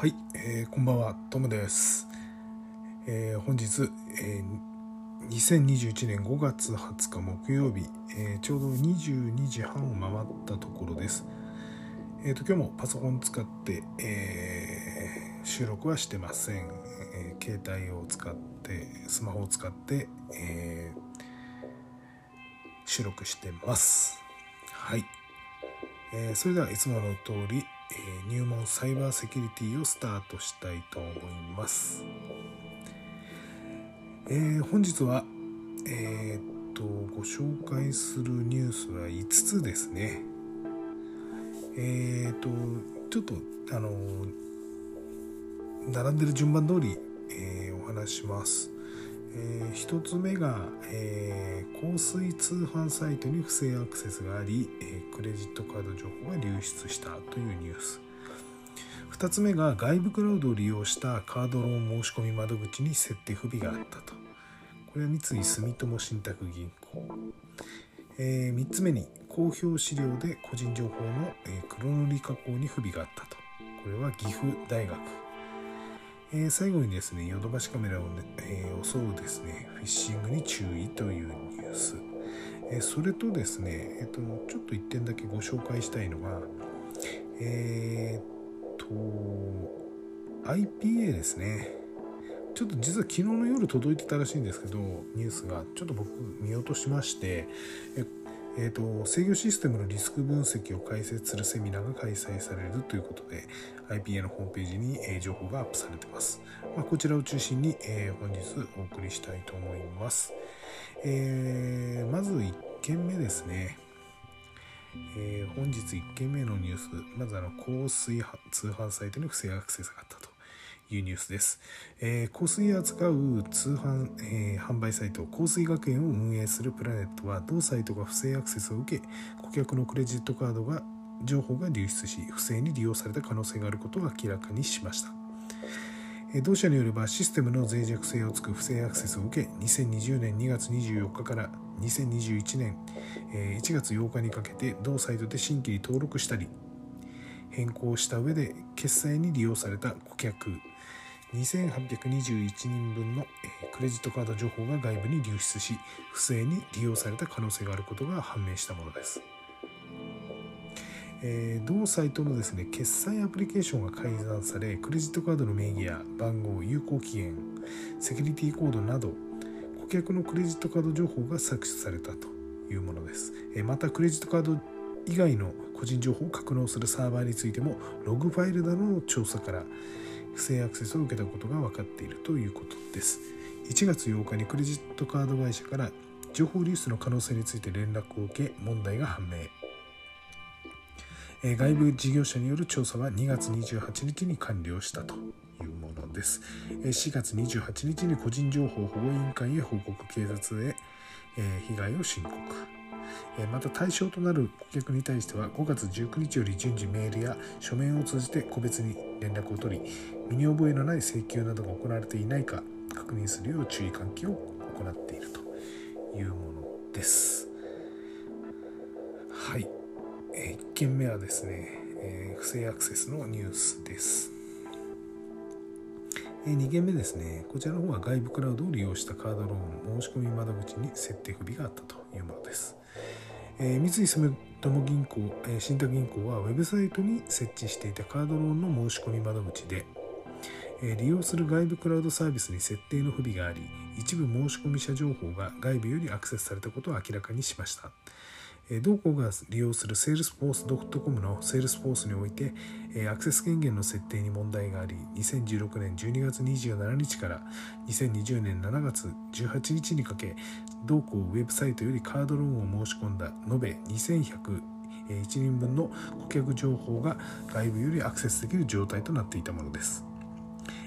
はい、えーこんばんは、トムです。えー本日、えー2021年5月20日木曜日、えーちょうど22時半を回ったところです。えーと、今日もパソコン使って、え収録はしてません。え携帯を使って、スマホを使って、え収録してます。はい。えそれではいつもの通り、えー入門サイバーセキュリティをスタートしたいと思います。えー本日は、えーっと、ご紹介するニュースは5つですね。えーっと、ちょっと、あの、並んでる順番通り、えーお話します。え1つ目が、えー香水通販サイトに不正アクセスがあり、えークレジットカード情報が流出したというニュース。2つ目が外部クラウドを利用したカードローン申し込み窓口に設定不備があったと。これは三井住友信託銀行、え3つ目に公表資料で個人情報の、えー黒塗り加工に不備があったと。これは岐阜大学。えー最後にですね、ヨドバシカメラを、ねえー襲うですね、フィッシングに注意というニュース。えそれとですね、えっ、と、ちょっと一点だけご紹介したいのが、えっと、IPA ですね。ちょっと実は昨日の夜届いてたらしいんですけど、ニュースが、ちょっと僕見落としまして、ええー、と制御システムのリスク分析を解説するセミナーが開催されるということで IPA のホームページに、え情報がアップされています、まあ、こちらを中心に、えー本日お送りしたいと思います、えーまず1件目ですね。えー本日1件目のニュース。まずあの香水通販サイトに不正アクセスがあったと。いうニュースです、えー香水を扱う通販、えー販売サイト香水学園を運営するプラネットは同サイトが不正アクセスを受け顧客のクレジットカードが情報が流出し不正に利用された可能性があることを明らかにしました。同社によればシステムの脆弱性をつく不正アクセスを受け2020年2月24日から2021年1月8日にかけて同サイトで新規に登録したり変更した上で決済に利用された顧客2821人分のクレジットカード情報が外部に流出し不正に利用された可能性があることが判明したものです。えー同サイトのですね決済アプリケーションが改ざんされクレジットカードの名義や番号有効期限セキュリティコードなど顧客のクレジットカード情報が搾取されたというものですえーまたクレジットカード以外の個人情報を格納するサーバーについてもログファイルなどの調査から不正アクセスを受けたことが分かっているということです1月8日にクレジットカード会社から情報流出の可能性について連絡を受け問題が判明外部事業者による調査は2月28日に完了したというものです。4月28日に個人情報保護委員会へ報告警察へ、被害を申告。また対象となる顧客に対しては5月19日より順次メールや書面を通じて個別に連絡を取り身に覚えのない請求などが行われていないか確認するよう注意喚起を行っているというものです。はい。え1件目はですね、え不正アクセスのニュースです。2件目ですね、こちらの方は外部クラウドを利用したカードローン申し込み窓口に設定不備があったというものです。えー三井住友銀行、えー信託銀行はウェブサイトに設置していたカードローンの申し込み窓口で、えー利用する外部クラウドサービスに設定の不備があり一部申し込み者情報が外部よりアクセスされたことを明らかにしました同行が利用する Salesforce.com の Salesforce においてアクセス権限の設定に問題があり2016年12月27日から2020年7月18日にかけ同行ウェブサイトよりカードローンを申し込んだ延べ2100 1人分の顧客情報が外部よりアクセスできる状態となっていたものです。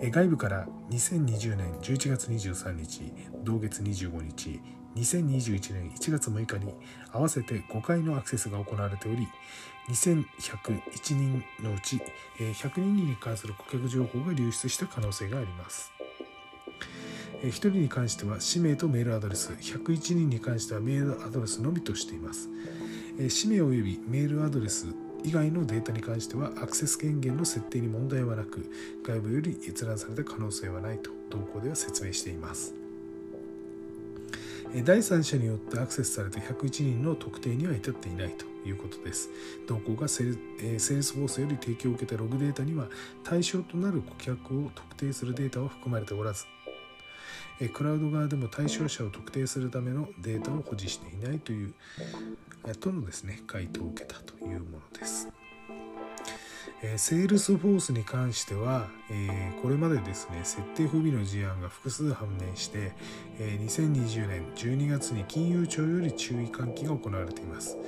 外部から2020年11月23日同月25日2021年1月6日に合わせて5回のアクセスが行われており2101人のうち100人に関する顧客情報が流出した可能性があります。1人に関しては氏名とメールアドレス101人に関してはメールアドレスのみとしています。氏名及びメールアドレス以外のデータに関してはアクセス権限の設定に問題はなく外部より閲覧された可能性はないと同行では説明しています。第三者によってアクセスされた101人の特定には至っていないということです。同行がセール,、え、セールスフォースより提供を受けたログデータには対象となる顧客を特定するデータは含まれておらず、え、クラウド側でも対象者を特定するためのデータを保持していないという、え、とのですね回答を受けたというものです。えセールスフォースに関しては、えー、これまでですね設定不備の事案が複数判明して、えー、2020年12月に金融庁より注意喚起が行われています、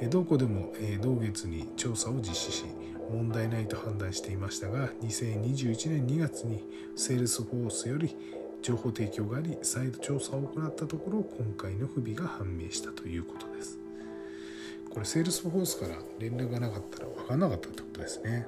えー、同行でも、え同月に調査を実施し問題ないと判断していましたが2021年2月にセールスフォースより情報提供があり再度調査を行ったところ今回の不備が判明したということです。これセールスフォースから連絡がなかったら分からなかったってことですね。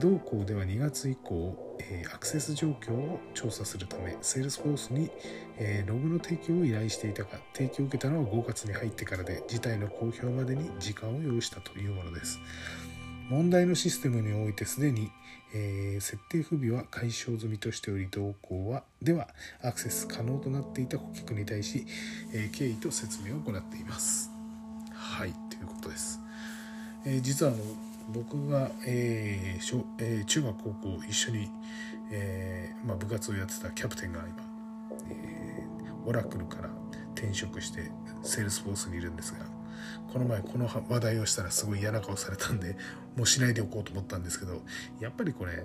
同行では2月以降、えアクセス状況を調査するため、セールスフォースに、えログの提供を依頼していたが、提供を受けたのは5月に入ってからで、事態の公表までに時間を要したというものです。問題のシステムにおいてすでに、えー、設定不備は解消済みとしており同行ではアクセス可能となっていた顧客に対し、えー、経緯と説明を行っています。はいということです。えー、実はあの僕が、えー小えー、中学高校一緒に、えーまあ、部活をやってたキャプテンが今、えー、オラクルから転職してセールスフォースにいるんですがこの前この話題をしたらすごい嫌な顔されたんでもうしないでおこうと思ったんですけどやっぱりこれ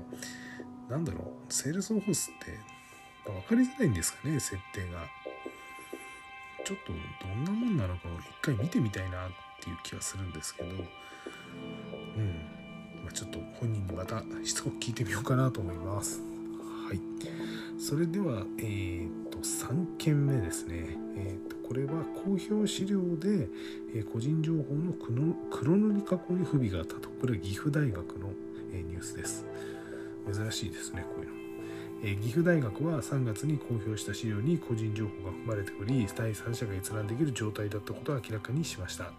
なんだろうセールスフォースって分かりづらいんですかね設定が。ちょっとどんなもんなのかを一回見てみたいなっていう気はするんですけど、うん。まあ、ちょっと本人にまたしつこく聞いてみようかなと思います。はい、それでは、えーと、3件目ですね、えーと、これは公表資料で、えー、個人情報の黒塗り加工に不備があったと。これは岐阜大学の、えー、ニュースです。珍しいですねこういうの。え岐阜大学は3月に公表した資料に個人情報が含まれており第三者が閲覧できる状態だったことを明らかにしました。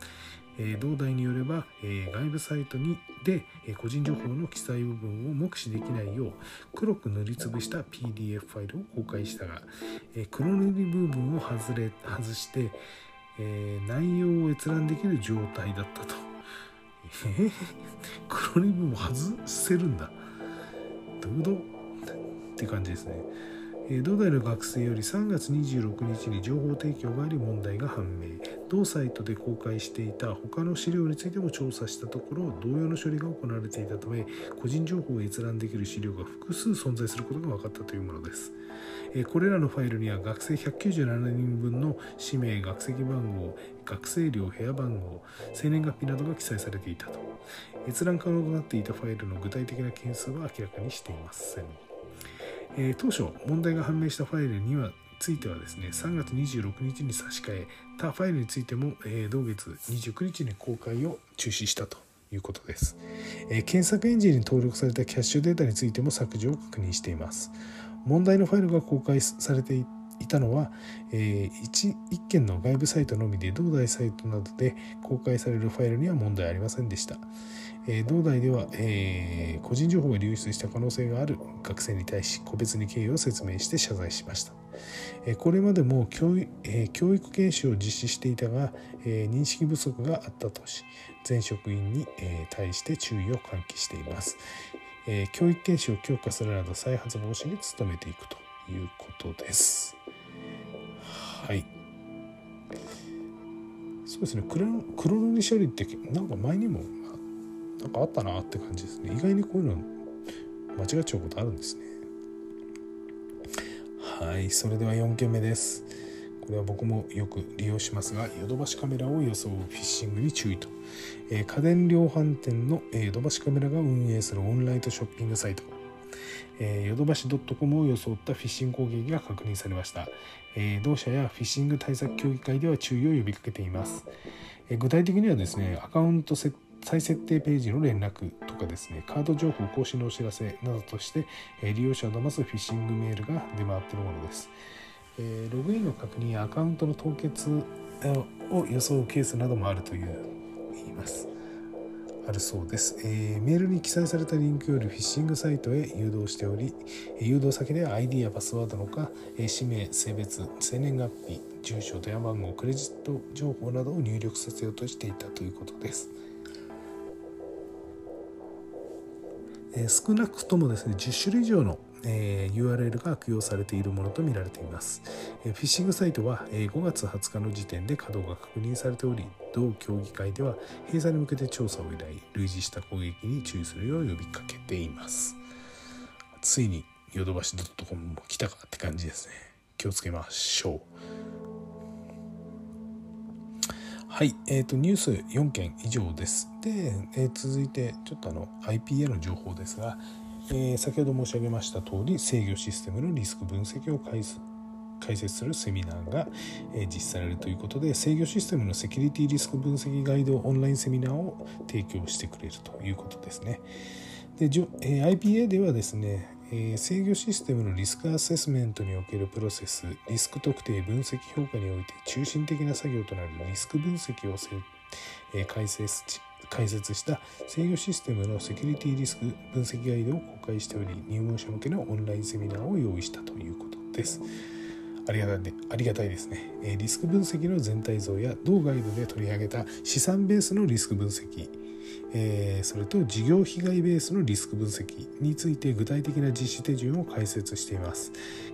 え同大によれば、え外部サイトにで、え個人情報の記載部分を目視できないよう黒く塗りつぶした PDF ファイルを公開したが、え黒塗り部分を外れ外して、え内容を閲覧できる状態だったと。え黒塗り部分を外せるんだ。どういうこと？って感じですね。同大の学生より3月26日に情報提供があり問題が判明。同サイトで公開していた他の資料についても調査したところ同様の処理が行われていたため個人情報を閲覧できる資料が複数存在することが分かったというものです。これらのファイルには学生197人分の氏名学籍番号学生寮部屋番号生年月日などが記載されていたと。閲覧可能となっていたファイルの具体的な件数は明らかにしていません。えー、当初問題が判明したファイルにはついてはですね3月26日に差し替え他ファイルについても、えー、同月29日に公開を中止したということです、えー、検索エンジンに登録されたキャッシュデータについても削除を確認しています。問題のファイルが公開されていたのは、えー、1, 1件の外部サイトのみで同大サイトなどで公開されるファイルには問題ありませんでした、えー、同大では、えー、個人情報が流出した可能性がある学生に対し個別に経緯を説明して謝罪しました。えこれまでも教,、え教育研修を実施していたが、え認識不足があったとし全職員に、え対して注意を喚起しています。え教育研修を強化するなど再発防止に努めていくということです。はい。そうですね黒塗り処理ってなんか前にもなんかあったなって感じですね。意外にこういうの間違っちゃうことあるんですね。はいそれでは4件目です。これは僕もよく利用しますがヨドバシカメラを装うフィッシングに注意と、えー、家電量販店のヨドバシカメラが運営するオンラインショッピングサイト。ヨドバシ .com を装ったフィッシング攻撃が確認されました、えー、同社やフィッシング対策協議会では注意を呼びかけています、えー、具体的にはですねアカウント設再設定ページの連絡とかですね、カード情報更新のお知らせなどとして、利用者を騙すフィッシングメールが出回っているものです。えログインの確認やアカウントの凍結を装うケースなどもあるという言います。あるそうです、えー、メールに記載されたリンクよりフィッシングサイトへ誘導しており誘導先では ID やパスワードのか、え氏名性別生年月日住所電話番号クレジット情報などを入力させようとしていたということですえ少なくともですね10種類以上のえ URL が悪用されているものとみられています。えフィッシングサイトは、え5月20日の時点で稼働が確認されており、同協議会では閉鎖に向けて調査を依頼、類似した攻撃に注意するよう呼びかけています。ついにヨドバシ .com も来たかって感じですね。気をつけましょう。はい、えーと、ニュース4件以上です。で、えー、続いてちょっとあの IPA の情報ですが、えー、先ほど申し上げました通り制御システムのリスク分析を解説するセミナーが、え、実施されるということで制御システムのセキュリティリスク分析ガイドオンラインセミナーを提供してくれるということですね。で、え、IPA ではですね、え制御システムのリスクアセスメントにおけるプロセスリスク特定分析評価において中心的な作業となるリスク分析を、え解説解説した制御システムのセキュリティリスク分析ガイドを公開しており入門者向けのオンラインセミナーを用意したということです。ありがたいありがたいですね。リスク分析の全体像や同ガイドで取り上げた資産ベースのリスク分析、え、それと事業被害ベースのリスク分析について具体的な実施手順を解説しています。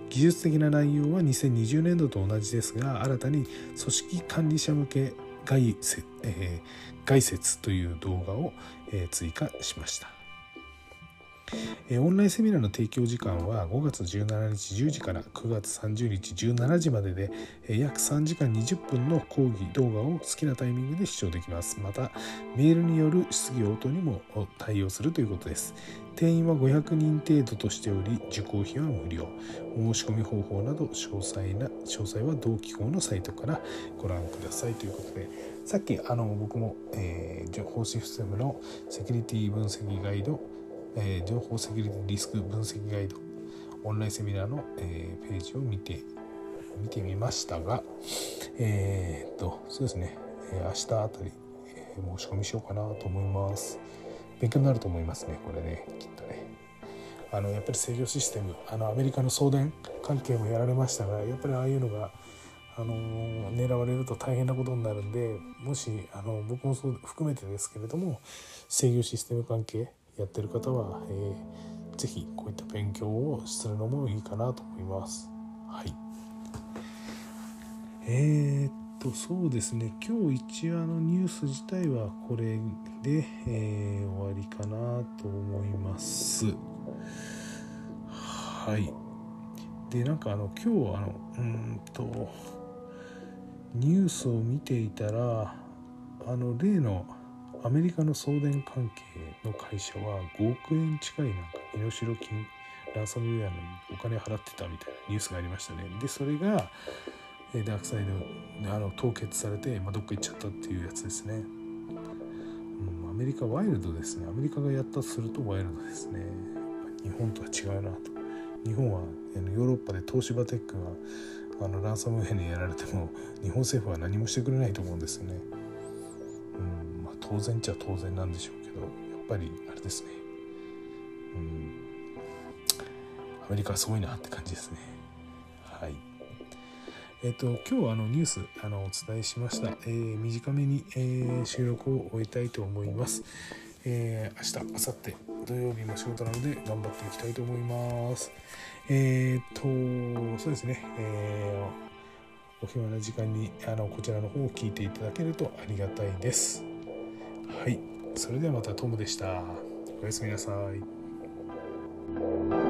技術的な内容は2020年度と同じですが新たに組織管理者向け外,、えー、外説という動画を、え、追加しました。オンラインセミナーの提供時間は5月17日10時から9月30日17時までで約3時間20分の講義動画を好きなタイミングで視聴できます。また、メールによる質疑応答にも対応するということです。定員は500人程度としており、受講費は無料。お申し込み方法など詳細な詳細は同機構のサイトからご覧くださいということで、さっきあの僕も、えー、情報システムのセキュリティ分析ガイドえー、情報セキュリティリスク分析ガイドオンラインセミナーの、えー、ページを見て見てみましたがえー、っとそうですね、え、明日あたり、え、申し込みしようかなと思います。勉強になると思いますねこれねきっとね。あのやっぱり制御システムあのアメリカの送電関係もやられましたがやっぱりああいうのがあの狙われると大変なことになるんでもしあの僕もそう含めてですけれども制御システム関係やってる方は、えー、ぜひこういった勉強をするのもいいかなと思います。はい。えー、っとそうですね今日一応のニュース自体はこれで、えー、終わりかなと思います。はい。でなんかあの今日あのうんとニュースを見ていたらあの例のアメリカの送電関係の会社は5億円近いなんか身代金ランサムウェアのお金払ってたみたいなニュースがありましたね。でそれがダークサイドあの凍結されて、まあ、どっか行っちゃったっていうやつですね、うん、アメリカワイルドですね。アメリカがやったとするとワイルドですね。日本とは違うなと。日本はヨーロッパで東芝テックがあのランサムウェアにやられても日本政府は何もしてくれないと思うんですよね。当然っちゃ当然なんでしょうけどやっぱりあれですね。うん。アメリカはすごいなって感じですね。はい。えっ、ー、と今日はあのニュースあのお伝えしました、えー、短めに、えー、収録を終えたいと思います。えー、明日、明後日、土曜日も仕事なので頑張っていきたいと思います。えっ、と、そうですね、えー、お暇な時間にあのこちらの方を聞いていただけるとありがたいです。はい。それではまたトムでした。おやすみなさい。